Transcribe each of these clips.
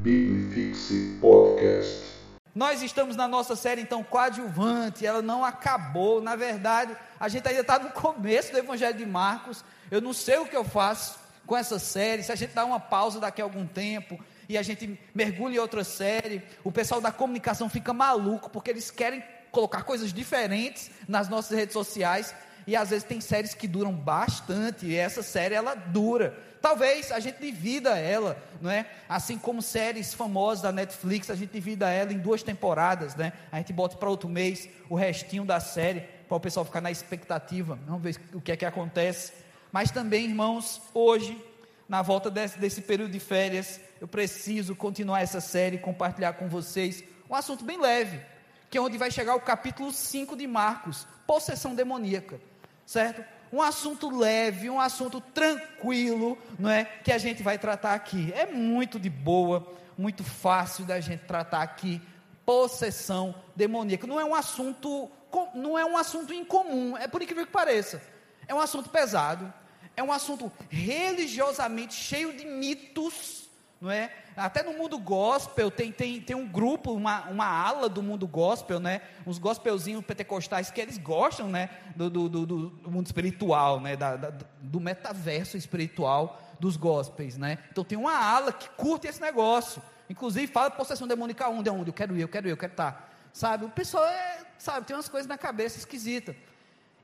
Bibifixe Podcast. Nós estamos na nossa série, então, coadjuvante, ela não acabou. Na verdade, a gente ainda está no começo do Evangelho de Marcos. Eu não sei o que eu faço com essa série. Se a gente dá uma pausa daqui a algum tempo e a gente mergulha em outra série, o pessoal da comunicação fica maluco, porque eles querem colocar coisas diferentes nas nossas redes sociais. E às vezes tem séries que duram bastante, e essa série ela dura. Talvez a gente divida ela, não é? Assim como séries famosas da Netflix, a gente divida ela em duas temporadas, né? A gente bota para outro mês o restinho da série, para o pessoal ficar na expectativa. Vamos ver o que é que acontece. Mas também, irmãos, hoje, na volta desse, desse período de férias, eu preciso continuar essa série e compartilhar com vocês um assunto bem leve, que é onde vai chegar o capítulo 5 de Marcos, possessão demoníaca, certo? Um assunto leve, um assunto tranquilo, não é? Que a gente vai tratar aqui. É muito de boa, muito fácil da gente tratar aqui. Possessão demoníaca. Não é um assunto, não é um assunto incomum, é por incrível que pareça. É um assunto pesado, é um assunto religiosamente cheio de mitos, não é? Até no mundo gospel tem, tem, tem um grupo, uma, uma ala do mundo gospel, né? Uns gospelzinhos pentecostais que eles gostam, né? Do, do, do, do mundo espiritual, né? Da, da, do metaverso espiritual dos gospels, né? Então tem uma ala que curte esse negócio. Inclusive fala possessão demônica onde onde? Eu quero ir, eu quero ir, eu quero estar. Sabe? O pessoal é, sabe, tem umas coisas na cabeça esquisitas.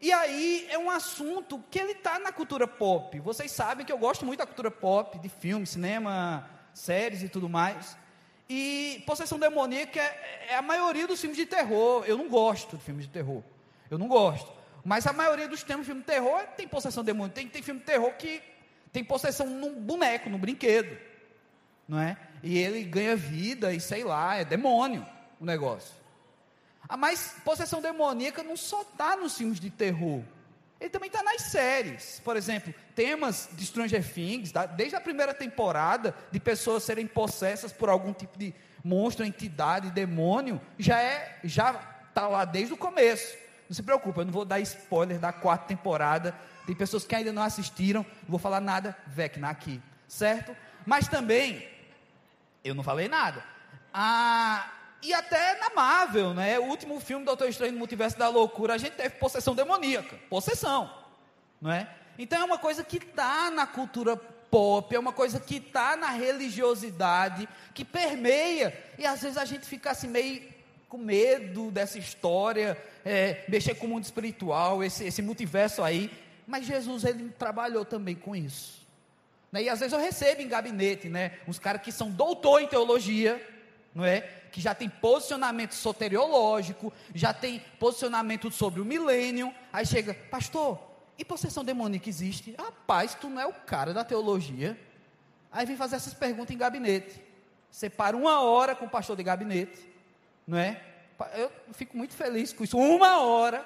E aí é um assunto que ele está na cultura pop. Vocês sabem que eu gosto muito da cultura pop, de filme, cinema, séries e tudo mais. E possessão demoníaca é, é, a maioria dos filmes de terror. Eu não gosto de filmes de terror. Eu não gosto. Mas a maioria dos temas de filme de terror tem possessão demoníaca. Tem, tem filme de terror que tem possessão num boneco, num brinquedo. Não é? E ele ganha vida e sei lá, é demônio o negócio. Ah, mas possessão demoníaca não só está nos filmes de terror. Ele também está nas séries. Por exemplo, temas de Stranger Things, desde a primeira temporada, de pessoas serem possessas por algum tipo de monstro, entidade, demônio, já é, já está lá desde o começo. Não se preocupe, eu não vou dar spoiler da quarta temporada. Tem pessoas que ainda não assistiram, não vou falar nada, Vecna aqui, certo? Mas também, eu não falei nada. A e até na Marvel, né? O último filme do Doutor Estranho no Multiverso da Loucura, a gente teve possessão demoníaca. Possessão, não é? Então é uma coisa que está na cultura pop, é uma coisa que está na religiosidade, que permeia, e às vezes a gente fica assim meio com medo dessa história, é, mexer com o mundo espiritual, esse, esse multiverso aí, mas Jesus ele trabalhou também com isso. Né? E às vezes eu recebo em gabinete, né, uns caras que são doutor em teologia, não é? Que já tem posicionamento soteriológico, já tem posicionamento sobre o milênio. Aí chega, pastor, e possessão demoníaca existe? Rapaz, tu não é o cara da teologia. Aí vem fazer essas perguntas em gabinete. Separa uma hora com o pastor de gabinete, não é? Eu fico muito feliz com isso. Uma hora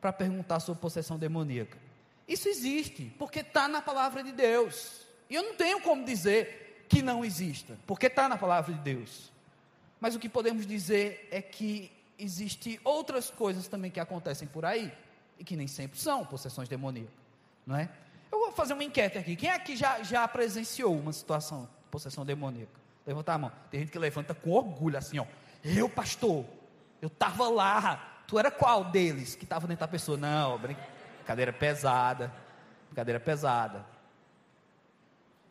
para perguntar sobre possessão demoníaca. Isso existe, porque está na palavra de Deus. E eu não tenho como dizer que não exista, porque está na palavra de Deus. Mas o que podemos dizer é que existem outras coisas também que acontecem por aí e que nem sempre são possessões demoníacas, não é? Eu vou fazer uma enquete aqui. Quem aqui já, já presenciou uma situação de possessão demoníaca? Levanta a mão. Tem gente que levanta com orgulho assim, ó. Eu, pastor, eu estava lá. Tu era qual deles que estava dentro da pessoa? Não, brincadeira pesada. Brincadeira pesada.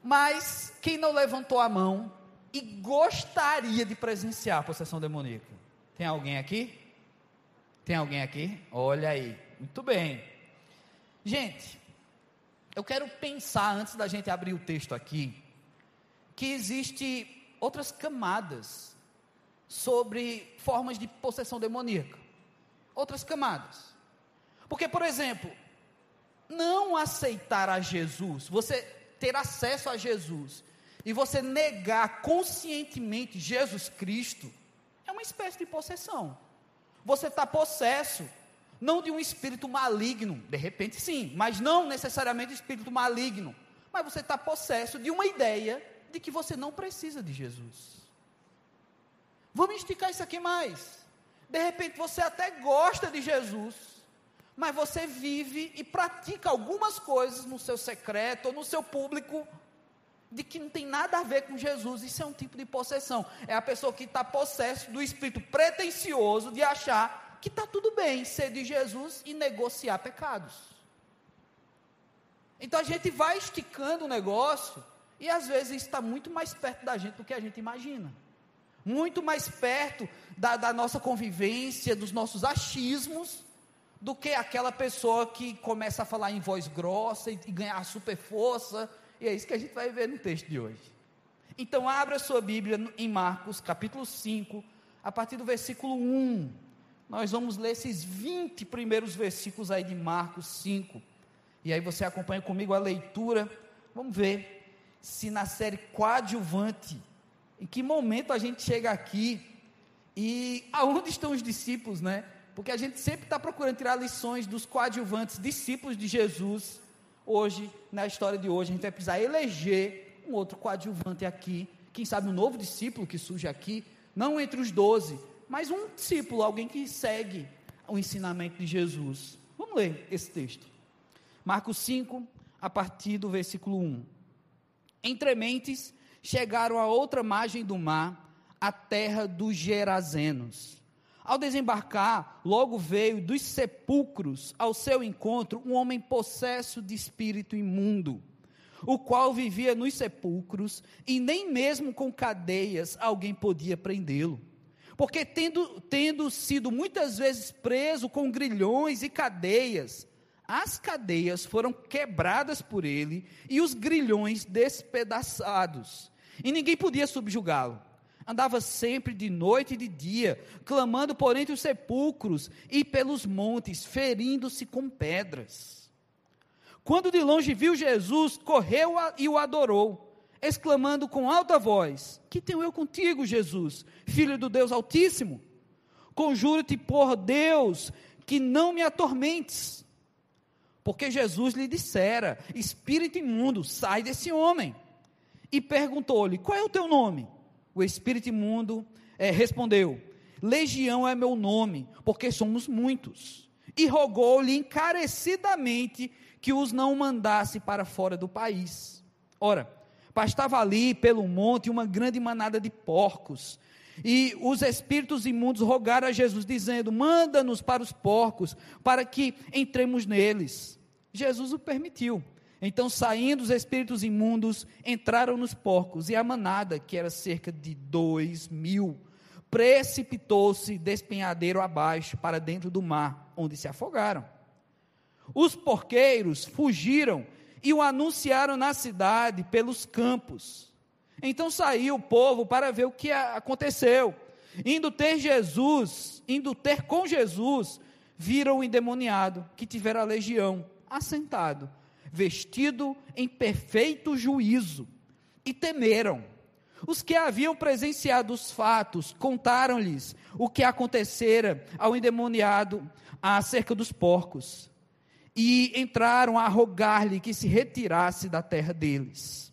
Mas quem não levantou a mão e gostaria de presenciar a possessão demoníaca. Tem alguém aqui? Tem alguém aqui? Olha aí. Muito bem. Gente, eu quero pensar antes da gente abrir o texto aqui que existe outras camadas sobre formas de possessão demoníaca. Outras camadas. Porque, por exemplo, não aceitar a Jesus, você ter acesso a Jesus e você negar conscientemente Jesus Cristo, é uma espécie de possessão. Você está possesso, não de um espírito maligno, de repente sim, mas não necessariamente espírito maligno, mas você está possesso de uma ideia de que você não precisa de Jesus. Vamos esticar isso aqui mais. De repente você até gosta de Jesus, mas você vive e pratica algumas coisas no seu secreto ou no seu público de que não tem nada a ver com Jesus. Isso é um tipo de possessão. É a pessoa que está possesso do espírito pretensioso de achar que está tudo bem ser de Jesus e negociar pecados. Então a gente vai esticando o negócio e às vezes está muito mais perto da gente do que a gente imagina. Muito mais perto da, da nossa convivência, dos nossos achismos, do que aquela pessoa que começa a falar em voz grossa e, e ganhar super força e é isso que a gente vai ver no texto de hoje. Então, abra sua Bíblia em Marcos, capítulo 5, a partir do versículo 1. Nós vamos ler esses 20 primeiros versículos aí de Marcos 5. E aí você acompanha comigo a leitura. Vamos ver se na série coadjuvante, em que momento a gente chega aqui e aonde estão os discípulos, né? Porque a gente sempre está procurando tirar lições dos coadjuvantes, discípulos de Jesus Hoje, na história de hoje, a gente vai precisar eleger um outro coadjuvante aqui, quem sabe um novo discípulo que surge aqui, não entre os doze, mas um discípulo, alguém que segue o ensinamento de Jesus. Vamos ler esse texto. Marcos 5, a partir do versículo 1. Entre mentes, chegaram a outra margem do mar, a terra dos Gerazenos. Ao desembarcar, logo veio dos sepulcros ao seu encontro um homem possesso de espírito imundo, o qual vivia nos sepulcros e nem mesmo com cadeias alguém podia prendê-lo. Porque, tendo, tendo sido muitas vezes preso com grilhões e cadeias, as cadeias foram quebradas por ele e os grilhões despedaçados, e ninguém podia subjugá-lo andava sempre de noite e de dia, clamando por entre os sepulcros e pelos montes, ferindo-se com pedras. Quando de longe viu Jesus, correu e o adorou, exclamando com alta voz: Que tenho eu contigo, Jesus, filho do Deus Altíssimo? Conjuro-te por Deus que não me atormentes. Porque Jesus lhe dissera: Espírito imundo, sai desse homem. E perguntou-lhe: Qual é o teu nome? O espírito imundo é, respondeu: Legião é meu nome, porque somos muitos. E rogou-lhe encarecidamente que os não mandasse para fora do país. Ora, pastava ali pelo monte uma grande manada de porcos. E os espíritos imundos rogaram a Jesus, dizendo: Manda-nos para os porcos, para que entremos neles. Jesus o permitiu. Então, saindo os espíritos imundos, entraram nos porcos, e a manada, que era cerca de dois mil, precipitou-se despenhadeiro abaixo para dentro do mar, onde se afogaram. Os porqueiros fugiram e o anunciaram na cidade pelos campos. Então saiu o povo para ver o que aconteceu. Indo ter Jesus, indo ter com Jesus, viram o endemoniado que tivera a legião assentado vestido em perfeito juízo, e temeram. Os que haviam presenciado os fatos contaram-lhes o que acontecera ao endemoniado acerca dos porcos, e entraram a rogar-lhe que se retirasse da terra deles.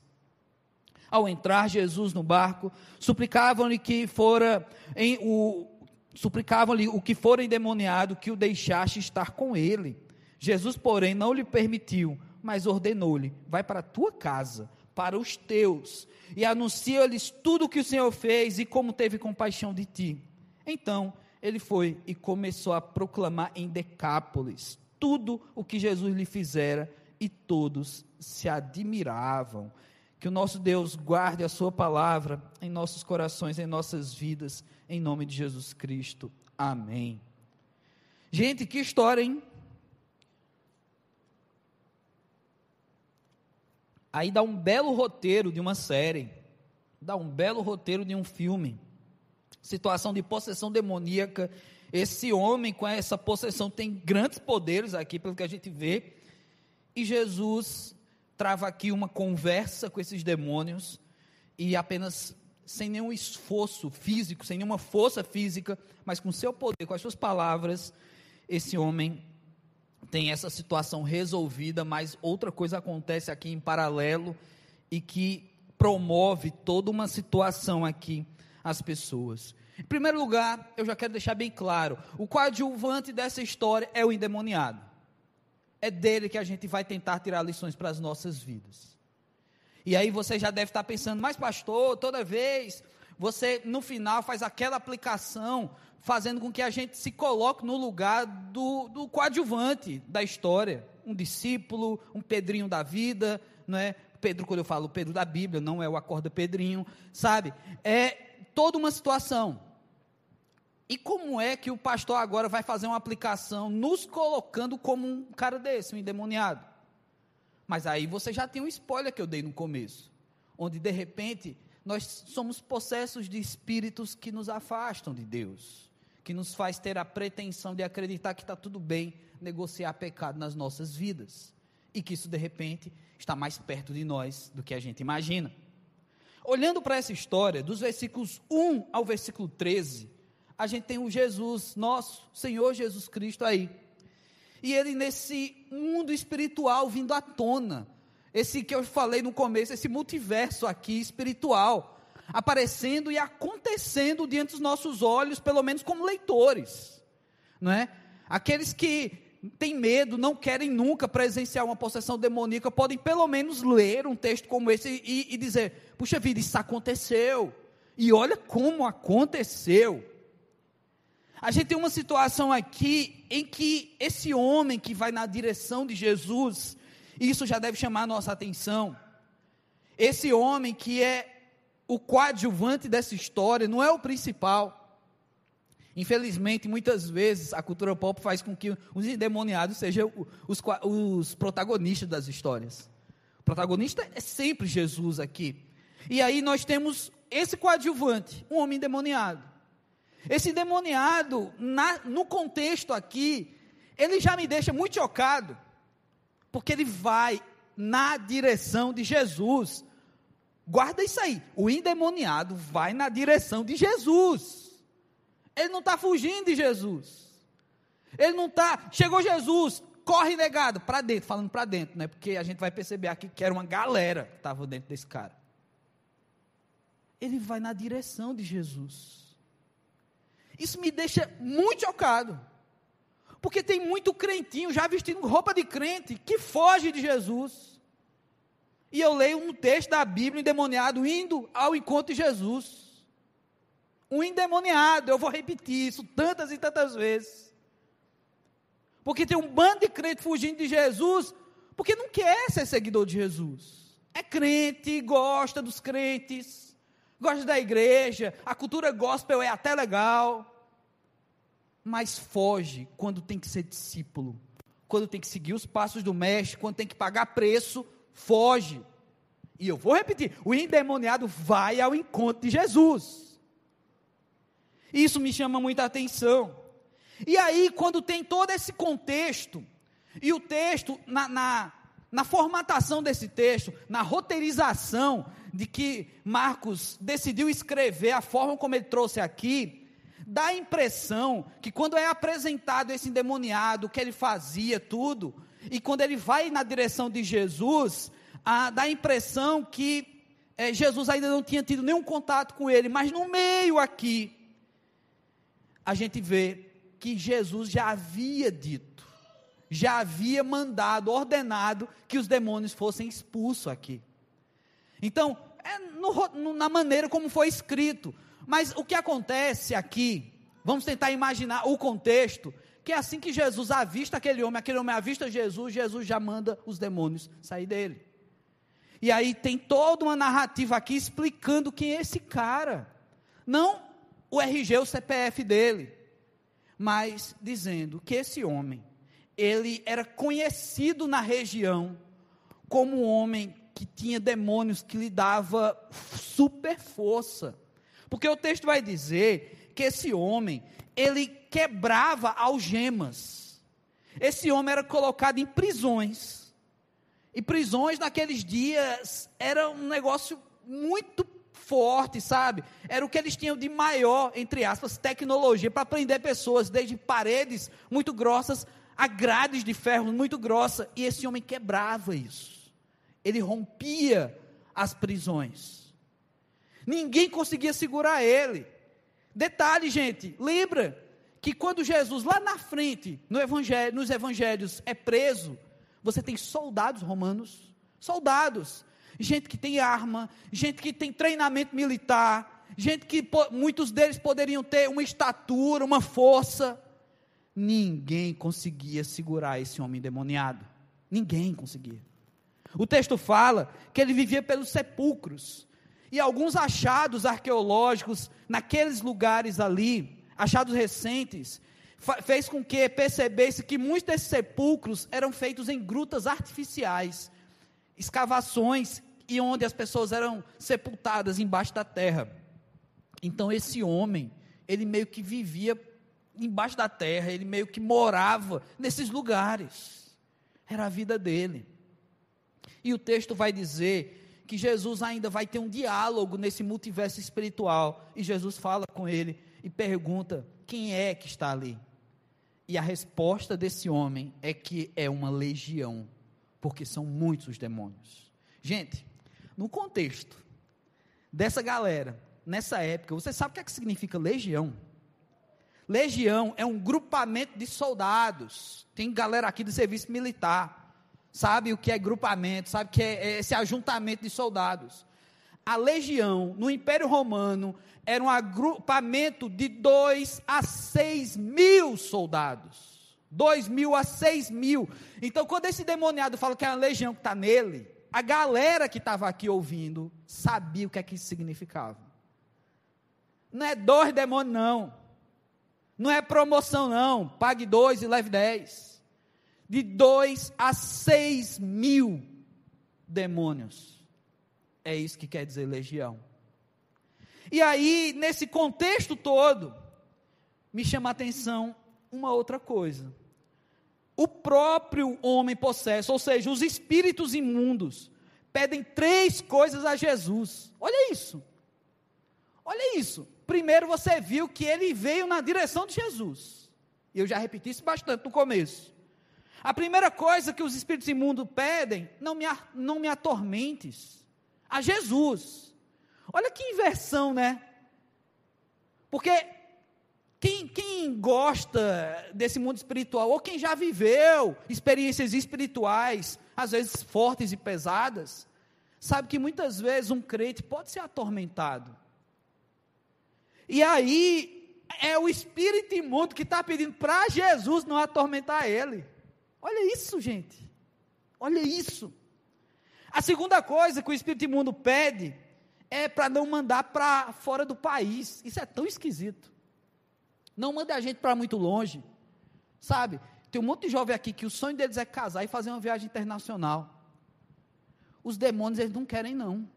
Ao entrar Jesus no barco, suplicavam-lhe que fora em o suplicavam-lhe o que fora endemoniado que o deixasse estar com ele. Jesus, porém, não lhe permitiu, mas ordenou-lhe: vai para a tua casa, para os teus, e anuncia-lhes tudo o que o Senhor fez e como teve compaixão de ti. Então ele foi e começou a proclamar em Decápolis tudo o que Jesus lhe fizera, e todos se admiravam. Que o nosso Deus guarde a Sua palavra em nossos corações, em nossas vidas, em nome de Jesus Cristo. Amém. Gente, que história, hein? Aí dá um belo roteiro de uma série, dá um belo roteiro de um filme. Situação de possessão demoníaca. Esse homem com essa possessão tem grandes poderes aqui, pelo que a gente vê. E Jesus trava aqui uma conversa com esses demônios e apenas sem nenhum esforço físico, sem nenhuma força física, mas com seu poder, com as suas palavras, esse homem tem essa situação resolvida, mas outra coisa acontece aqui em paralelo e que promove toda uma situação aqui às pessoas. Em primeiro lugar, eu já quero deixar bem claro: o coadjuvante dessa história é o endemoniado. É dele que a gente vai tentar tirar lições para as nossas vidas. E aí você já deve estar pensando, mas pastor, toda vez você no final faz aquela aplicação, fazendo com que a gente se coloque no lugar do, do coadjuvante da história. Um discípulo, um Pedrinho da vida, não é? Pedro, quando eu falo Pedro da Bíblia, não é o acorda Pedrinho, sabe? É toda uma situação. E como é que o pastor agora vai fazer uma aplicação nos colocando como um cara desse, um endemoniado? Mas aí você já tem um spoiler que eu dei no começo, onde de repente nós somos possessos de espíritos que nos afastam de Deus, que nos faz ter a pretensão de acreditar que está tudo bem negociar pecado nas nossas vidas e que isso de repente está mais perto de nós do que a gente imagina. Olhando para essa história, dos versículos 1 ao versículo 13, a gente tem o Jesus, nosso Senhor Jesus Cristo aí. E ele nesse mundo espiritual vindo à tona. Esse que eu falei no começo, esse multiverso aqui espiritual, aparecendo e acontecendo diante dos nossos olhos, pelo menos como leitores, não é? Aqueles que têm medo, não querem nunca presenciar uma possessão demoníaca, podem pelo menos ler um texto como esse e, e dizer: puxa vida, isso aconteceu. E olha como aconteceu. A gente tem uma situação aqui em que esse homem que vai na direção de Jesus, isso já deve chamar a nossa atenção. Esse homem que é o coadjuvante dessa história, não é o principal. Infelizmente, muitas vezes a cultura pop faz com que os endemoniados sejam os, os protagonistas das histórias. O protagonista é sempre Jesus aqui. E aí nós temos esse coadjuvante, um homem endemoniado. Esse demoniado, na, no contexto aqui, ele já me deixa muito chocado, porque ele vai na direção de Jesus. Guarda isso aí, o endemoniado vai na direção de Jesus. Ele não está fugindo de Jesus. Ele não está. Chegou Jesus, corre negado, para dentro, falando para dentro, né? Porque a gente vai perceber aqui que era uma galera que estava dentro desse cara. Ele vai na direção de Jesus. Isso me deixa muito chocado. Porque tem muito crentinho já vestindo roupa de crente que foge de Jesus. E eu leio um texto da Bíblia endemoniado indo ao encontro de Jesus. Um endemoniado, eu vou repetir isso tantas e tantas vezes. Porque tem um bando de crente fugindo de Jesus, porque não quer ser seguidor de Jesus. É crente, gosta dos crentes gosta da igreja, a cultura gospel é até legal, mas foge quando tem que ser discípulo, quando tem que seguir os passos do mestre, quando tem que pagar preço, foge. E eu vou repetir: o endemoniado vai ao encontro de Jesus. Isso me chama muita atenção. E aí, quando tem todo esse contexto, e o texto, na, na, na formatação desse texto, na roteirização de que Marcos decidiu escrever, a forma como ele trouxe aqui, dá a impressão que quando é apresentado esse endemoniado, o que ele fazia, tudo, e quando ele vai na direção de Jesus, a, dá a impressão que é, Jesus ainda não tinha tido nenhum contato com ele, mas no meio aqui, a gente vê que Jesus já havia dito já havia mandado, ordenado que os demônios fossem expulsos aqui. Então, é no, na maneira como foi escrito. Mas o que acontece aqui, vamos tentar imaginar o contexto, que é assim que Jesus avista aquele homem, aquele homem avista Jesus, Jesus já manda os demônios sair dele. E aí tem toda uma narrativa aqui explicando quem é esse cara. Não o RG, o CPF dele, mas dizendo que esse homem ele era conhecido na região como um homem que tinha demônios que lhe dava super força. Porque o texto vai dizer que esse homem, ele quebrava algemas. Esse homem era colocado em prisões. E prisões naqueles dias era um negócio muito forte, sabe? Era o que eles tinham de maior, entre aspas, tecnologia para prender pessoas, desde paredes muito grossas a grades de ferro muito grossa, e esse homem quebrava isso. Ele rompia as prisões. Ninguém conseguia segurar ele. Detalhe, gente, lembra que quando Jesus lá na frente, no evangelho, nos evangelhos, é preso, você tem soldados romanos, soldados. gente que tem arma, gente que tem treinamento militar, gente que muitos deles poderiam ter uma estatura, uma força. Ninguém conseguia segurar esse homem endemoniado. Ninguém conseguia. O texto fala que ele vivia pelos sepulcros. E alguns achados arqueológicos naqueles lugares ali, achados recentes, fez com que percebesse que muitos desses sepulcros eram feitos em grutas artificiais, escavações e onde as pessoas eram sepultadas embaixo da terra. Então esse homem, ele meio que vivia embaixo da terra, ele meio que morava nesses lugares. Era a vida dele. E o texto vai dizer que Jesus ainda vai ter um diálogo nesse multiverso espiritual. E Jesus fala com ele e pergunta: quem é que está ali? E a resposta desse homem é que é uma legião, porque são muitos os demônios. Gente, no contexto dessa galera, nessa época, você sabe o que, é que significa legião? Legião é um grupamento de soldados. Tem galera aqui do serviço militar. Sabe o que é grupamento, sabe o que é esse ajuntamento de soldados. A legião no Império Romano era um agrupamento de 2 a 6 mil soldados. 2 mil a 6 mil. Então, quando esse demoniado fala que é a legião que está nele, a galera que estava aqui ouvindo sabia o que é que isso significava. Não é dois demônios, não. Não é promoção, não. Pague dois e leve dez. De dois a seis mil demônios. É isso que quer dizer legião. E aí, nesse contexto todo, me chama a atenção uma outra coisa. O próprio homem possesso, ou seja, os espíritos imundos, pedem três coisas a Jesus. Olha isso. Olha isso primeiro você viu que ele veio na direção de Jesus. Eu já repeti isso bastante no começo. A primeira coisa que os espíritos imundos pedem, não me, não me atormentes. A Jesus. Olha que inversão, né? Porque quem, quem gosta desse mundo espiritual, ou quem já viveu experiências espirituais, às vezes fortes e pesadas, sabe que muitas vezes um crente pode ser atormentado. E aí é o espírito imundo que está pedindo para Jesus não atormentar ele. Olha isso, gente. Olha isso. A segunda coisa que o espírito imundo pede é para não mandar para fora do país. Isso é tão esquisito. Não mande a gente para muito longe. Sabe? Tem um monte de jovem aqui que o sonho deles é casar e fazer uma viagem internacional. Os demônios, eles não querem, não.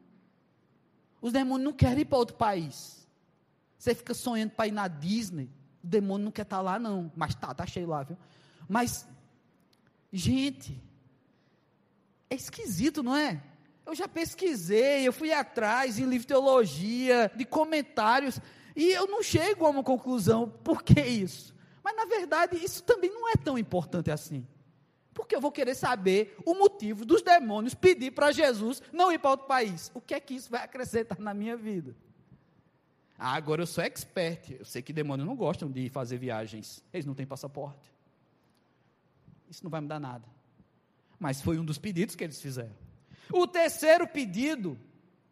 Os demônios não querem ir para outro país. Você fica sonhando para ir na Disney. O demônio não quer estar tá lá, não. Mas tá, tá cheio lá, viu? Mas, gente, é esquisito, não é? Eu já pesquisei, eu fui atrás em livro de teologia, de comentários, e eu não chego a uma conclusão. Por que isso? Mas, na verdade, isso também não é tão importante assim. Porque eu vou querer saber o motivo dos demônios pedir para Jesus não ir para outro país. O que é que isso vai acrescentar na minha vida? Ah, agora eu sou expert. Eu sei que demônios não gostam de fazer viagens. Eles não têm passaporte. Isso não vai mudar nada. Mas foi um dos pedidos que eles fizeram. O terceiro pedido,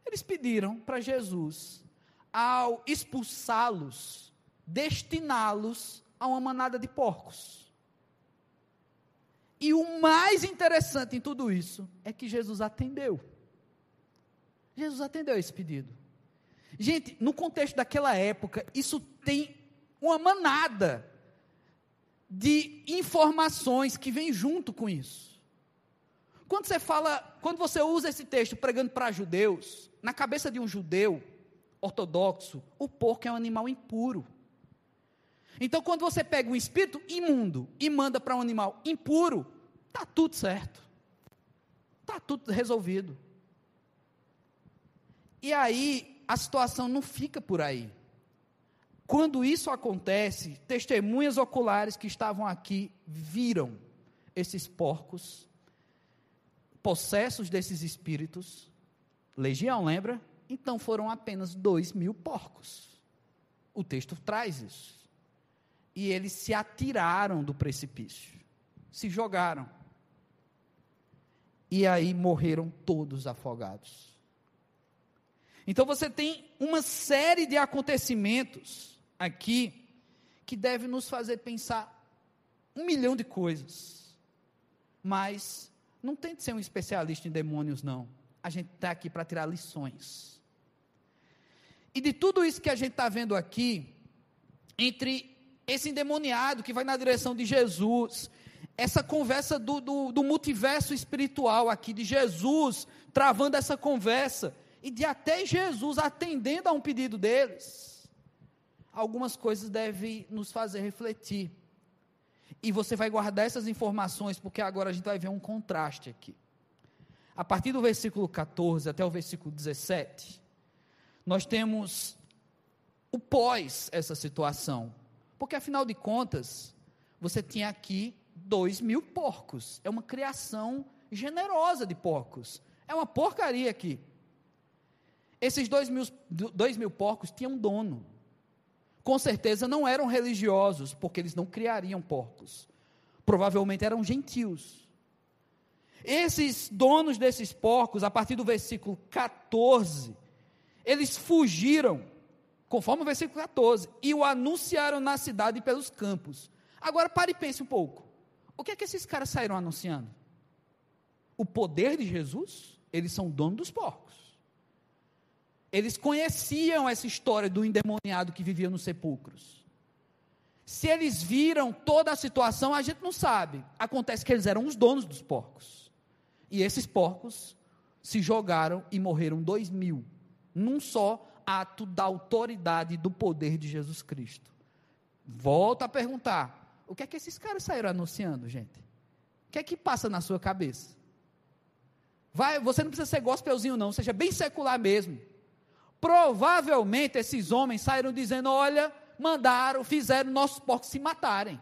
eles pediram para Jesus, ao expulsá-los, destiná-los a uma manada de porcos. E o mais interessante em tudo isso é que Jesus atendeu. Jesus atendeu esse pedido. Gente, no contexto daquela época, isso tem uma manada de informações que vem junto com isso. Quando você fala, quando você usa esse texto pregando para judeus, na cabeça de um judeu ortodoxo, o porco é um animal impuro. Então, quando você pega um espírito imundo e manda para um animal impuro, tá tudo certo. Tá tudo resolvido. E aí, a situação não fica por aí. Quando isso acontece, testemunhas oculares que estavam aqui viram esses porcos, possessos desses espíritos, legião, lembra? Então foram apenas dois mil porcos. O texto traz isso. E eles se atiraram do precipício, se jogaram. e aí morreram todos afogados. Então você tem uma série de acontecimentos aqui que deve nos fazer pensar um milhão de coisas. Mas não tente ser um especialista em demônios, não. A gente está aqui para tirar lições. E de tudo isso que a gente está vendo aqui, entre esse endemoniado que vai na direção de Jesus, essa conversa do, do, do multiverso espiritual aqui, de Jesus travando essa conversa, e de até Jesus atendendo a um pedido deles, algumas coisas devem nos fazer refletir. E você vai guardar essas informações, porque agora a gente vai ver um contraste aqui. A partir do versículo 14 até o versículo 17, nós temos o pós essa situação. Porque afinal de contas, você tinha aqui dois mil porcos. É uma criação generosa de porcos. É uma porcaria aqui. Esses dois mil, dois mil porcos tinham dono. Com certeza não eram religiosos, porque eles não criariam porcos. Provavelmente eram gentios. Esses donos desses porcos, a partir do versículo 14, eles fugiram, conforme o versículo 14, e o anunciaram na cidade e pelos campos. Agora pare e pense um pouco. O que é que esses caras saíram anunciando? O poder de Jesus? Eles são donos dos porcos. Eles conheciam essa história do endemoniado que vivia nos sepulcros. Se eles viram toda a situação, a gente não sabe. Acontece que eles eram os donos dos porcos. E esses porcos se jogaram e morreram dois mil num só ato da autoridade e do poder de Jesus Cristo. Volta a perguntar: o que é que esses caras saíram anunciando, gente? O que é que passa na sua cabeça? Vai, você não precisa ser gospelzinho, não, seja bem secular mesmo. Provavelmente esses homens saíram dizendo: olha, mandaram, fizeram nossos porcos se matarem.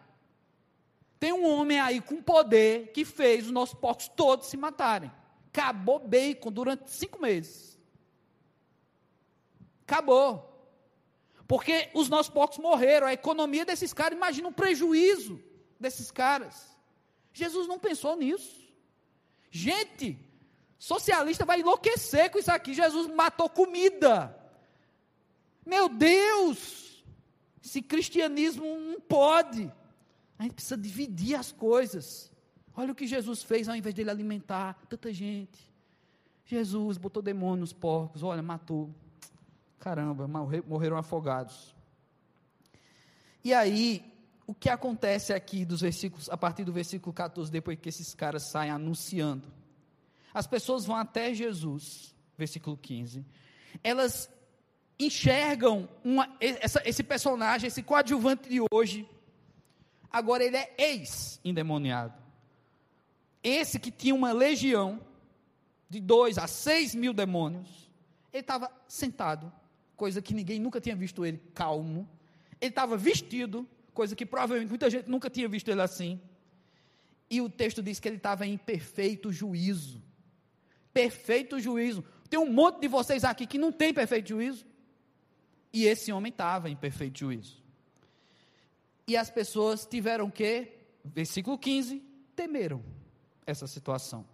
Tem um homem aí com poder que fez os nossos porcos todos se matarem. Acabou bacon durante cinco meses. Acabou. Porque os nossos porcos morreram, a economia desses caras, imagina o prejuízo desses caras. Jesus não pensou nisso. Gente, socialista vai enlouquecer com isso aqui. Jesus matou comida. Meu Deus! Esse cristianismo não pode. A gente precisa dividir as coisas. Olha o que Jesus fez ao invés de ele alimentar tanta gente. Jesus botou demônio nos porcos, olha, matou. Caramba, morreram afogados. E aí, o que acontece aqui dos versículos, a partir do versículo 14, depois que esses caras saem anunciando? As pessoas vão até Jesus, versículo 15. Elas enxergam uma, essa, esse personagem, esse coadjuvante de hoje. Agora ele é ex-endemoniado. Esse que tinha uma legião de dois a seis mil demônios, ele estava sentado coisa que ninguém nunca tinha visto ele calmo. Ele estava vestido, coisa que provavelmente muita gente nunca tinha visto ele assim. E o texto diz que ele estava em perfeito juízo. Perfeito juízo. Tem um monte de vocês aqui que não tem perfeito juízo. E esse homem estava em perfeito juízo. E as pessoas tiveram que, versículo 15, temeram essa situação.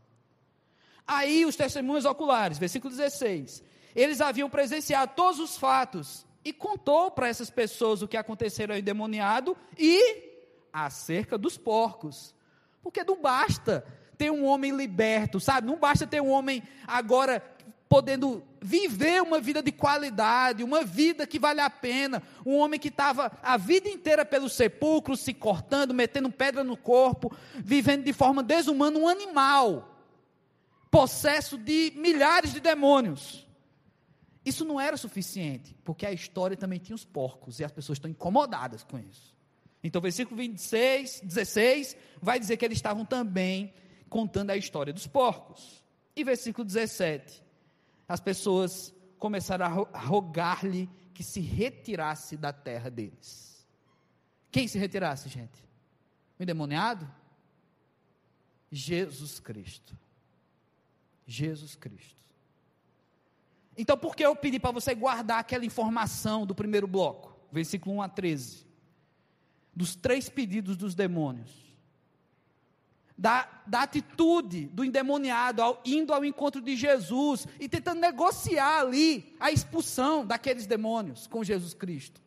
Aí os testemunhos oculares, versículo 16. Eles haviam presenciado todos os fatos e contou para essas pessoas o que aconteceu ao endemoniado e acerca dos porcos. Porque não basta ter um homem liberto, sabe? Não basta ter um homem agora podendo viver uma vida de qualidade, uma vida que vale a pena. Um homem que estava a vida inteira pelos sepulcros, se cortando, metendo pedra no corpo, vivendo de forma desumana, um animal, possesso de milhares de demônios. Isso não era suficiente, porque a história também tinha os porcos, e as pessoas estão incomodadas com isso. Então, versículo 26, 16, vai dizer que eles estavam também contando a história dos porcos. E versículo 17, as pessoas começaram a rogar-lhe que se retirasse da terra deles. Quem se retirasse, gente? O endemoniado? Jesus Cristo. Jesus Cristo. Então, por que eu pedi para você guardar aquela informação do primeiro bloco, versículo 1 a 13? Dos três pedidos dos demônios. Da, da atitude do endemoniado ao, indo ao encontro de Jesus e tentando negociar ali a expulsão daqueles demônios com Jesus Cristo.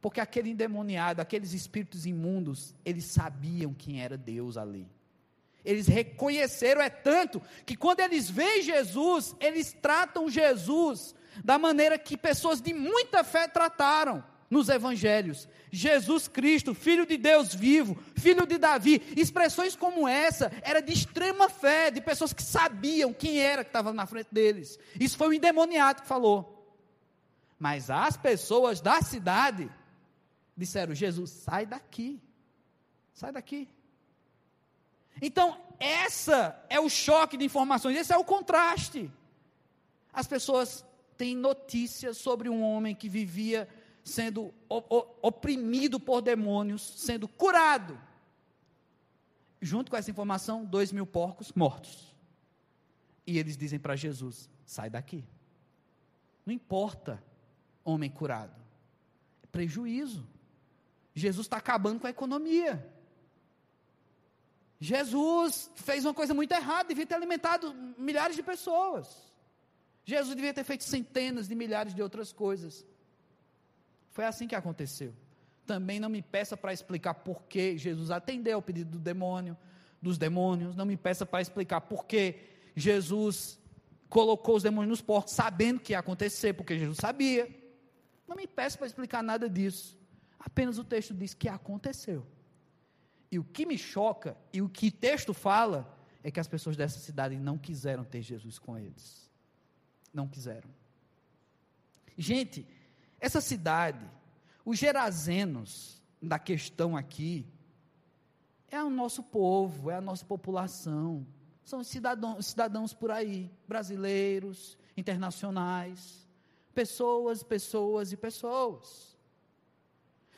Porque aquele endemoniado, aqueles espíritos imundos, eles sabiam quem era Deus ali. Eles reconheceram, é tanto, que quando eles veem Jesus, eles tratam Jesus da maneira que pessoas de muita fé trataram nos evangelhos. Jesus Cristo, filho de Deus vivo, filho de Davi. Expressões como essa era de extrema fé, de pessoas que sabiam quem era que estava na frente deles. Isso foi o endemoniado que falou. Mas as pessoas da cidade disseram: Jesus, sai daqui. Sai daqui. Então, essa é o choque de informações, esse é o contraste. As pessoas têm notícias sobre um homem que vivia sendo oprimido por demônios, sendo curado. Junto com essa informação, dois mil porcos mortos. E eles dizem para Jesus: sai daqui. Não importa, homem curado. É prejuízo. Jesus está acabando com a economia. Jesus fez uma coisa muito errada, devia ter alimentado milhares de pessoas. Jesus devia ter feito centenas de milhares de outras coisas. Foi assim que aconteceu. Também não me peça para explicar por que Jesus atendeu ao pedido do demônio, dos demônios. Não me peça para explicar por que Jesus colocou os demônios nos porcos, sabendo que ia acontecer, porque Jesus sabia. Não me peça para explicar nada disso. Apenas o texto diz que aconteceu. E o que me choca, e o que o texto fala, é que as pessoas dessa cidade não quiseram ter Jesus com eles. Não quiseram. Gente, essa cidade, os gerazenos da questão aqui, é o nosso povo, é a nossa população. São cidadãos, cidadãos por aí, brasileiros, internacionais, pessoas, pessoas e pessoas.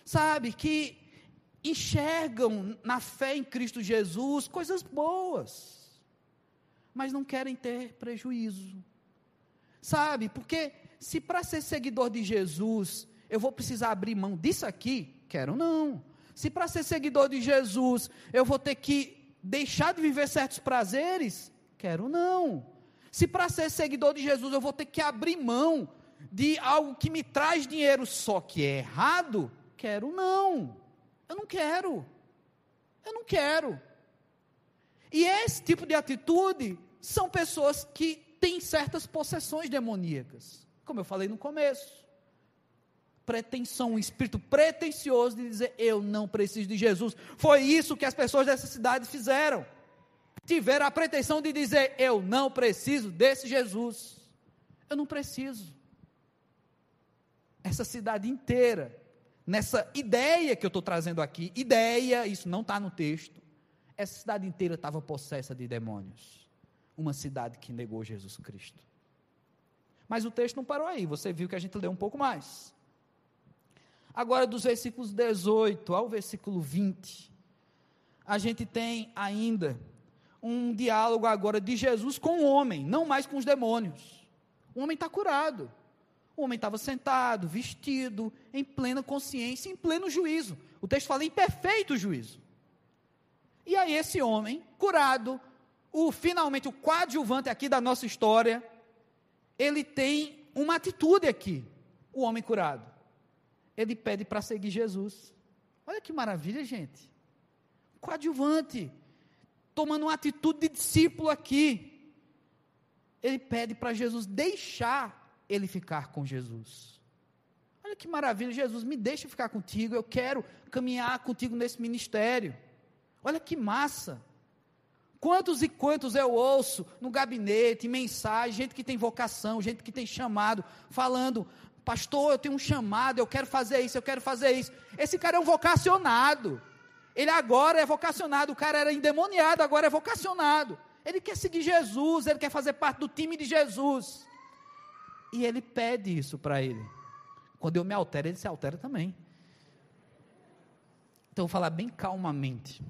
Sabe, que enxergam na fé em Cristo Jesus coisas boas, mas não querem ter prejuízo. Sabe, porque se para ser seguidor de Jesus eu vou precisar abrir mão disso aqui, quero não. Se para ser seguidor de Jesus eu vou ter que deixar de viver certos prazeres, quero não. Se para ser seguidor de Jesus eu vou ter que abrir mão de algo que me traz dinheiro só que é errado, quero não. Eu não quero. Eu não quero. E esse tipo de atitude são pessoas que têm certas possessões demoníacas como eu falei no começo. Pretensão, um espírito pretensioso de dizer: Eu não preciso de Jesus. Foi isso que as pessoas dessa cidade fizeram. Tiveram a pretensão de dizer: Eu não preciso desse Jesus. Eu não preciso. Essa cidade inteira, nessa ideia que eu estou trazendo aqui, ideia, isso não está no texto. Essa cidade inteira estava possessa de demônios. Uma cidade que negou Jesus Cristo. Mas o texto não parou aí, você viu que a gente leu um pouco mais. Agora, dos versículos 18 ao versículo 20, a gente tem ainda um diálogo agora de Jesus com o homem, não mais com os demônios. O homem está curado. O homem estava sentado, vestido, em plena consciência, em pleno juízo. O texto fala em perfeito juízo. E aí, esse homem, curado, o finalmente o coadjuvante aqui da nossa história, ele tem uma atitude aqui, o homem curado. Ele pede para seguir Jesus. Olha que maravilha, gente. Coadjuvante, tomando uma atitude de discípulo aqui. Ele pede para Jesus deixar ele ficar com Jesus. Olha que maravilha, Jesus, me deixa ficar contigo, eu quero caminhar contigo nesse ministério. Olha que massa. Quantos e quantos eu ouço no gabinete, em mensagem, gente que tem vocação, gente que tem chamado, falando: Pastor, eu tenho um chamado, eu quero fazer isso, eu quero fazer isso. Esse cara é um vocacionado. Ele agora é vocacionado. O cara era endemoniado, agora é vocacionado. Ele quer seguir Jesus, ele quer fazer parte do time de Jesus. E ele pede isso para ele. Quando eu me altero, ele se altera também. Então, eu vou falar bem calmamente.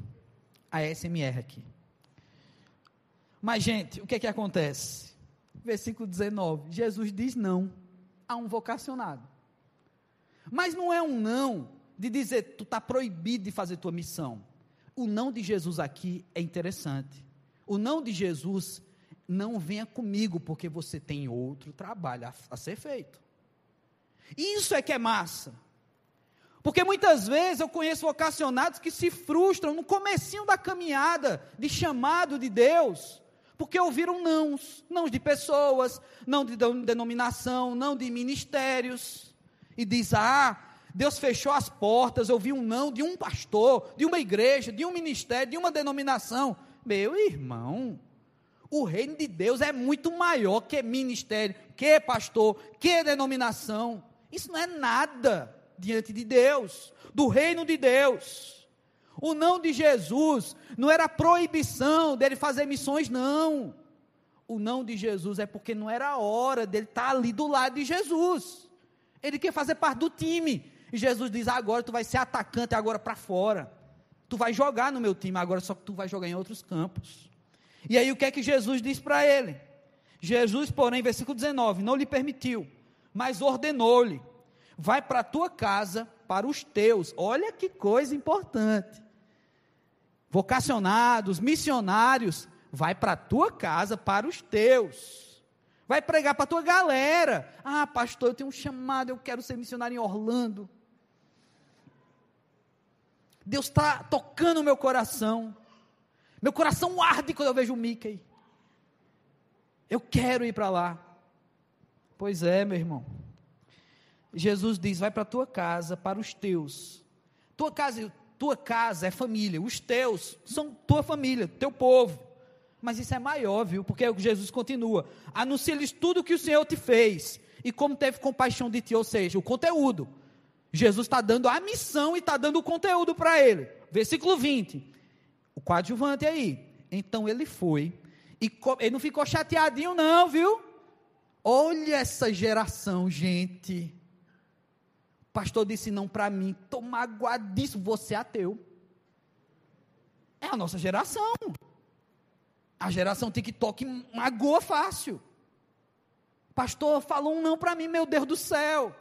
A SMR aqui. Mas, gente, o que é que acontece? Versículo 19: Jesus diz não a um vocacionado. Mas não é um não de dizer tu está proibido de fazer tua missão. O não de Jesus aqui é interessante. O não de Jesus, não venha comigo, porque você tem outro trabalho a, a ser feito. Isso é que é massa. Porque muitas vezes eu conheço vocacionados que se frustram no comecinho da caminhada de chamado de Deus, porque ouviram nãos, nãos de pessoas, não de denominação, não de ministérios, e diz: "Ah, Deus fechou as portas, eu vi um não de um pastor, de uma igreja, de um ministério, de uma denominação". Meu irmão, o reino de Deus é muito maior que ministério, que pastor, que denominação. Isso não é nada diante de Deus, do reino de Deus. O não de Jesus não era proibição dele fazer missões, não. O não de Jesus é porque não era a hora dele estar ali do lado de Jesus. Ele quer fazer parte do time. E Jesus diz: agora tu vai ser atacante agora para fora. Tu vai jogar no meu time agora, só que tu vai jogar em outros campos. E aí o que é que Jesus diz para ele? Jesus, porém, versículo 19, não lhe permitiu, mas ordenou-lhe: vai para a tua casa, para os teus. Olha que coisa importante. Vocacionados, missionários, vai para a tua casa, para os teus. Vai pregar para a tua galera. Ah, pastor, eu tenho um chamado, eu quero ser missionário em Orlando. Deus está tocando o meu coração. Meu coração arde quando eu vejo o Mickey. Eu quero ir para lá. Pois é, meu irmão. Jesus diz: vai para a tua casa, para os teus. Tua casa, tua casa é família, os teus são tua família, teu povo. Mas isso é maior, viu? Porque Jesus continua: anuncia-lhes tudo o que o Senhor te fez e como teve compaixão de ti, ou seja, o conteúdo. Jesus está dando a missão e está dando o conteúdo para ele. Versículo 20. O coadjuvante aí. Então ele foi e ele não ficou chateadinho, não, viu? Olha essa geração, gente pastor disse não para mim, estou magoadíssimo, você é ateu. É a nossa geração. A geração TikTok magoa fácil. Pastor falou um não para mim, meu Deus do céu.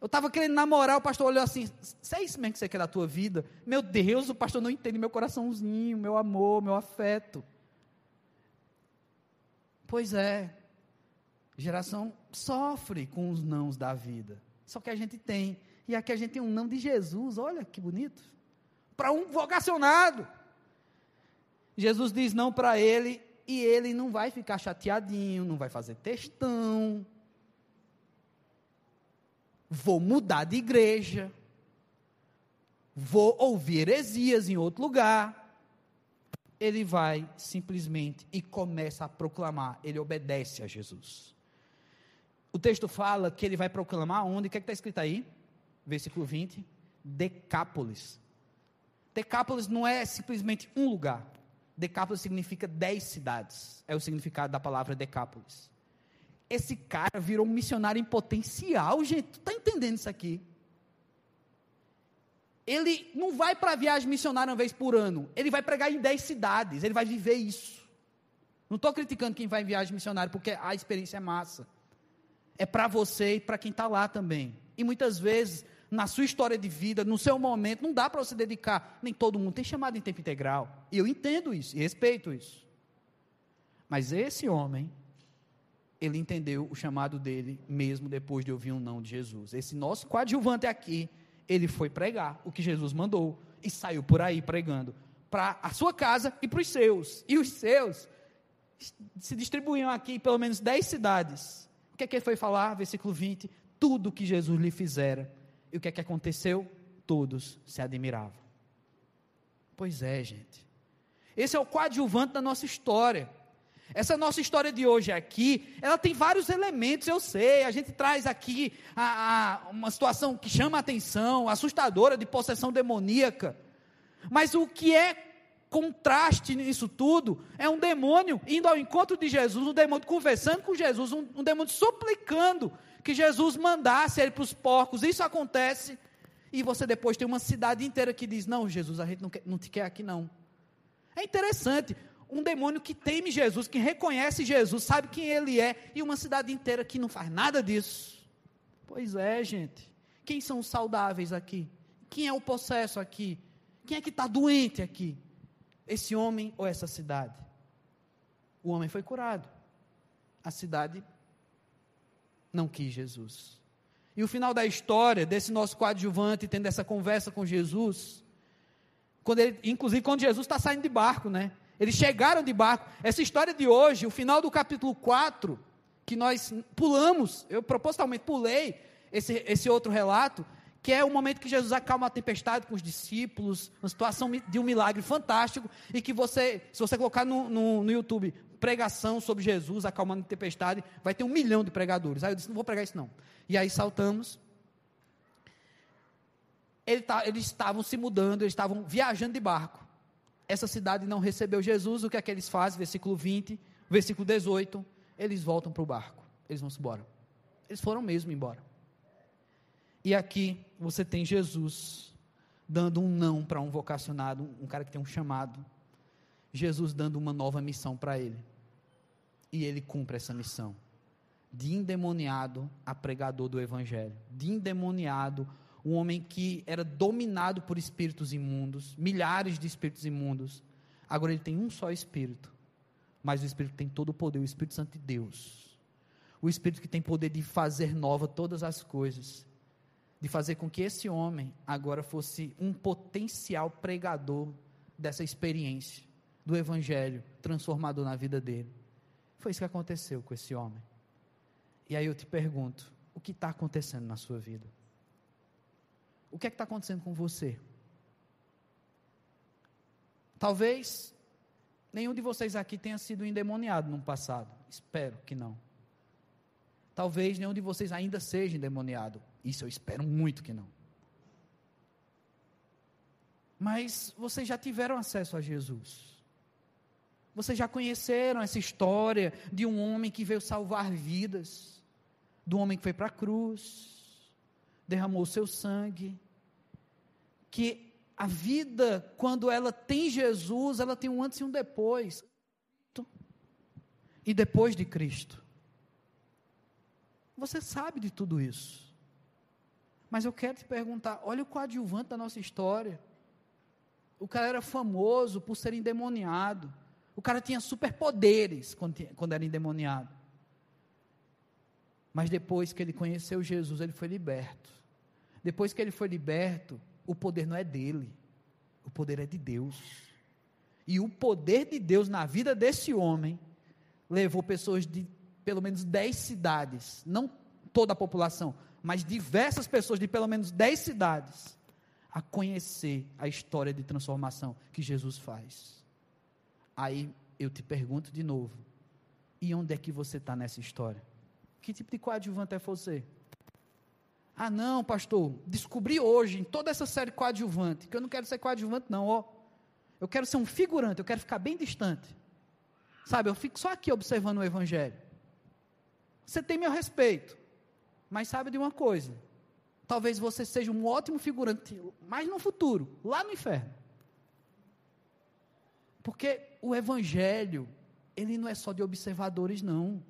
Eu estava querendo namorar, o pastor olhou assim: Isso é isso mesmo que você quer da tua vida? Meu Deus, o pastor não entende meu coraçãozinho, meu amor, meu afeto. Pois é, geração sofre com os nãos da vida. Só que a gente tem. E aqui a gente tem um nome de Jesus, olha que bonito. Para um vocacionado. Jesus diz não para ele e ele não vai ficar chateadinho, não vai fazer textão. Vou mudar de igreja. Vou ouvir heresias em outro lugar. Ele vai simplesmente e começa a proclamar, ele obedece a Jesus. O texto fala que ele vai proclamar onde? O que é está escrito aí? Versículo 20. Decápolis. Decápolis não é simplesmente um lugar. Decápolis significa dez cidades. É o significado da palavra Decápolis. Esse cara virou um missionário em potencial, gente. Tu está entendendo isso aqui? Ele não vai para viagem missionária uma vez por ano. Ele vai pregar em dez cidades. Ele vai viver isso. Não estou criticando quem vai em viagem missionária, porque a experiência é massa é para você e para quem está lá também. E muitas vezes, na sua história de vida, no seu momento, não dá para você dedicar. Nem todo mundo tem chamado em tempo integral. E eu entendo isso e respeito isso. Mas esse homem, ele entendeu o chamado dele, mesmo depois de ouvir um não de Jesus. Esse nosso coadjuvante aqui, ele foi pregar o que Jesus mandou e saiu por aí pregando para a sua casa e para os seus. E os seus se distribuíam aqui pelo menos 10 cidades que é que ele foi falar? Versículo 20: tudo que Jesus lhe fizera. E o que é que aconteceu? Todos se admiravam. Pois é, gente. Esse é o coadjuvante da nossa história. Essa nossa história de hoje aqui, ela tem vários elementos, eu sei. A gente traz aqui a, a, uma situação que chama a atenção, assustadora, de possessão demoníaca. Mas o que é contraste nisso tudo é um demônio indo ao encontro de Jesus, um demônio conversando com Jesus, um, um demônio suplicando que Jesus mandasse ele para os porcos. Isso acontece. E você depois tem uma cidade inteira que diz: Não, Jesus, a gente não, quer, não te quer aqui não. É interessante. Um demônio que teme Jesus, que reconhece Jesus, sabe quem ele é, e uma cidade inteira que não faz nada disso. Pois é, gente. Quem são os saudáveis aqui? Quem é o possesso aqui? Quem é que está doente aqui? Esse homem ou essa cidade? O homem foi curado. A cidade não quis Jesus. E o final da história desse nosso coadjuvante tendo essa conversa com Jesus, quando ele, inclusive quando Jesus está saindo de barco, né? Eles chegaram de barco. Essa história de hoje, o final do capítulo 4, que nós pulamos, eu propositalmente pulei esse, esse outro relato, que é o momento que Jesus acalma a tempestade com os discípulos, uma situação de um milagre fantástico, e que você, se você colocar no, no, no YouTube pregação sobre Jesus acalmando a tempestade, vai ter um milhão de pregadores. Aí eu disse, não vou pregar isso não. E aí saltamos. Ele tá, eles estavam se mudando, eles estavam viajando de barco. Essa cidade não recebeu Jesus, o que é que eles fazem? Versículo 20, versículo 18, eles voltam para o barco, eles vão se embora. Eles foram mesmo embora. E aqui você tem Jesus dando um não para um vocacionado, um cara que tem um chamado. Jesus dando uma nova missão para ele. E ele cumpre essa missão. De endemoniado a pregador do evangelho. De endemoniado, um homem que era dominado por espíritos imundos, milhares de espíritos imundos. Agora ele tem um só espírito. Mas o espírito tem todo o poder, o Espírito Santo de Deus. O espírito que tem poder de fazer nova todas as coisas de fazer com que esse homem agora fosse um potencial pregador dessa experiência do evangelho transformador na vida dele. Foi isso que aconteceu com esse homem. E aí eu te pergunto: o que está acontecendo na sua vida? O que é que está acontecendo com você? Talvez nenhum de vocês aqui tenha sido endemoniado no passado. Espero que não. Talvez nenhum de vocês ainda seja endemoniado. Isso eu espero muito que não. Mas vocês já tiveram acesso a Jesus. Vocês já conheceram essa história de um homem que veio salvar vidas, do homem que foi para a cruz, derramou seu sangue, que a vida, quando ela tem Jesus, ela tem um antes e um depois. E depois de Cristo. Você sabe de tudo isso. Mas eu quero te perguntar: olha o coadjuvante da nossa história. O cara era famoso por ser endemoniado. O cara tinha superpoderes quando, era endemoniado. Mas depois que ele conheceu Jesus, ele foi liberto. Depois que ele foi liberto, o poder não é dele, o poder é de Deus. E o poder de Deus na vida desse homem levou pessoas de pelo menos 10 cidades, não toda a população, mas diversas pessoas de pelo menos 10 cidades a conhecer a história de transformação que Jesus faz. Aí eu te pergunto de novo: e onde é que você está nessa história? Que tipo de coadjuvante é você? Ah, não, pastor, descobri hoje, em toda essa série coadjuvante, que eu não quero ser coadjuvante, não, ó. Eu quero ser um figurante, eu quero ficar bem distante. Sabe, eu fico só aqui observando o Evangelho. Você tem meu respeito. Mas sabe de uma coisa? Talvez você seja um ótimo figurante, mas no futuro, lá no inferno. Porque o evangelho, ele não é só de observadores, não.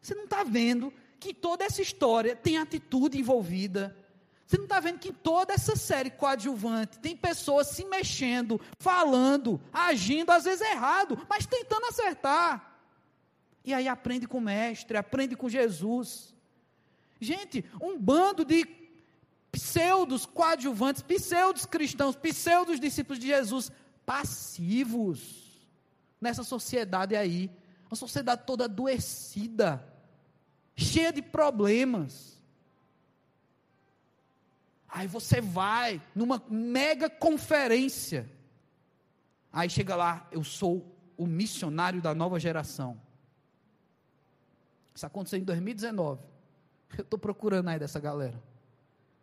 Você não está vendo que toda essa história tem atitude envolvida. Você não está vendo que toda essa série coadjuvante tem pessoas se mexendo, falando, agindo, às vezes errado, mas tentando acertar. E aí aprende com o mestre, aprende com Jesus. Gente, um bando de pseudos coadjuvantes, pseudos cristãos, pseudos discípulos de Jesus, passivos nessa sociedade aí. Uma sociedade toda adoecida, cheia de problemas. Aí você vai numa mega conferência. Aí chega lá, eu sou o missionário da nova geração. Isso aconteceu em 2019. Eu estou procurando aí dessa galera.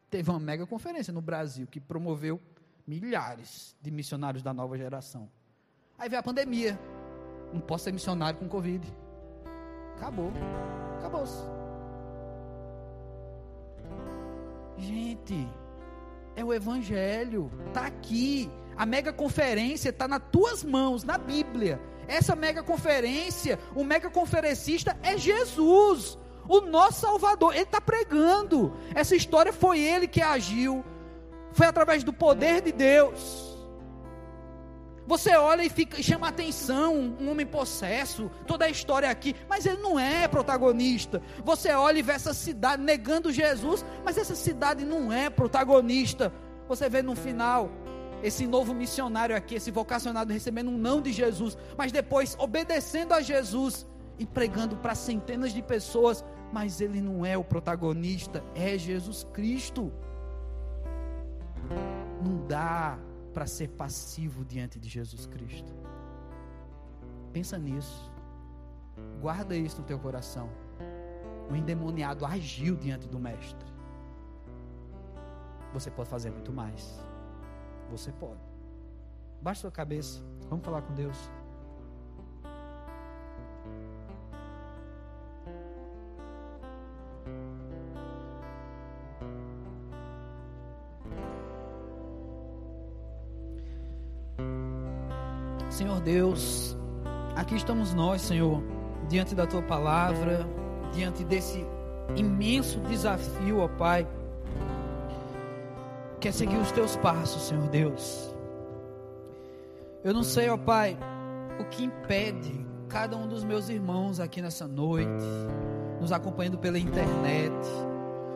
Teve uma mega conferência no Brasil que promoveu milhares de missionários da nova geração. Aí veio a pandemia. Não posso ser missionário com Covid. Acabou. Acabou-se. Gente, é o Evangelho. Está aqui. A mega conferência está nas tuas mãos, na Bíblia. Essa mega conferência, o mega conferencista é Jesus o nosso Salvador. Ele está pregando. Essa história foi ele que agiu. Foi através do poder de Deus. Você olha e fica, chama atenção, um homem possesso, toda a história aqui, mas ele não é protagonista. Você olha e vê essa cidade negando Jesus, mas essa cidade não é protagonista. Você vê no final esse novo missionário aqui, esse vocacionado recebendo um não de Jesus, mas depois obedecendo a Jesus e pregando para centenas de pessoas, mas ele não é o protagonista, é Jesus Cristo. Não dá para ser passivo diante de Jesus Cristo. Pensa nisso. Guarda isso no teu coração. O endemoniado agiu diante do mestre. Você pode fazer muito mais. Você pode. Baixe sua cabeça. Vamos falar com Deus. Senhor Deus, aqui estamos nós, Senhor, diante da tua palavra, diante desse imenso desafio, ó Pai, que é seguir os teus passos, Senhor Deus. Eu não sei, ó Pai, o que impede cada um dos meus irmãos aqui nessa noite, nos acompanhando pela internet,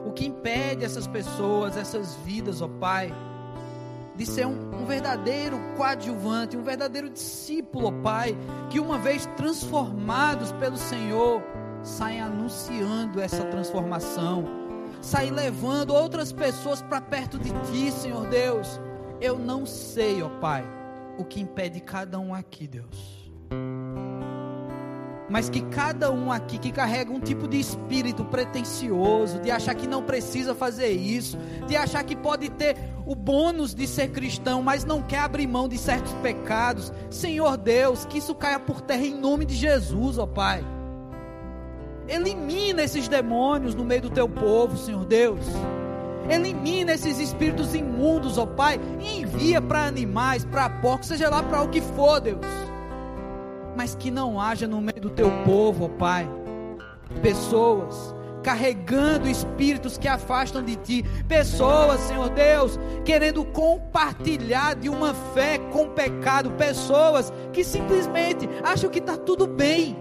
o que impede essas pessoas, essas vidas, ó Pai, de ser um, um, verdadeiro coadjuvante, um verdadeiro discípulo, Pai, que uma vez transformados pelo Senhor, saem anunciando essa transformação, saem levando outras pessoas para perto de Ti, Senhor Deus. Eu não sei, ó Pai, o que impede cada um aqui, Deus mas que cada um aqui que carrega um tipo de espírito pretensioso, de achar que não precisa fazer isso, de achar que pode ter o bônus de ser cristão, mas não quer abrir mão de certos pecados, Senhor Deus, que isso caia por terra em nome de Jesus, ó Pai. Elimina esses demônios no meio do teu povo, Senhor Deus. Elimina esses espíritos imundos, ó Pai, e envia para animais, para porcos, seja lá para o que for, Deus mas que não haja no meio do teu povo, ó Pai, pessoas carregando espíritos que afastam de ti, pessoas, Senhor Deus, querendo compartilhar de uma fé com pecado, pessoas que simplesmente acham que está tudo bem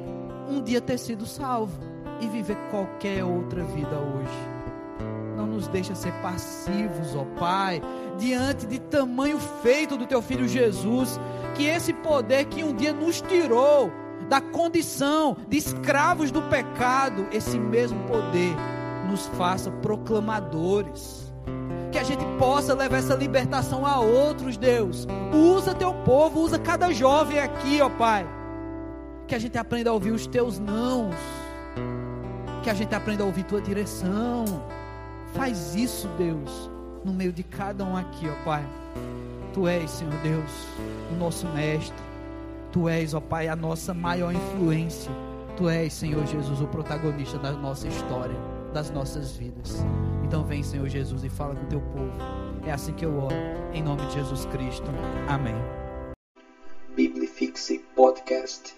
um dia ter sido salvo e viver qualquer outra vida hoje. Não nos deixa ser passivos, ó Pai, diante de tamanho feito do teu filho Jesus, que esse poder que um dia nos tirou da condição de escravos do pecado, esse mesmo poder nos faça proclamadores. Que a gente possa levar essa libertação a outros, Deus. Usa teu povo, usa cada jovem aqui, ó Pai. Que a gente aprenda a ouvir os teus nãos. Que a gente aprenda a ouvir tua direção. Faz isso, Deus, no meio de cada um aqui, ó Pai. Tu és, Senhor Deus, o nosso mestre. Tu és, ó Pai, a nossa maior influência. Tu és, Senhor Jesus, o protagonista da nossa história, das nossas vidas. Então vem, Senhor Jesus, e fala com o teu povo. É assim que eu oro, em nome de Jesus Cristo. Amém. Biblifixe Podcast.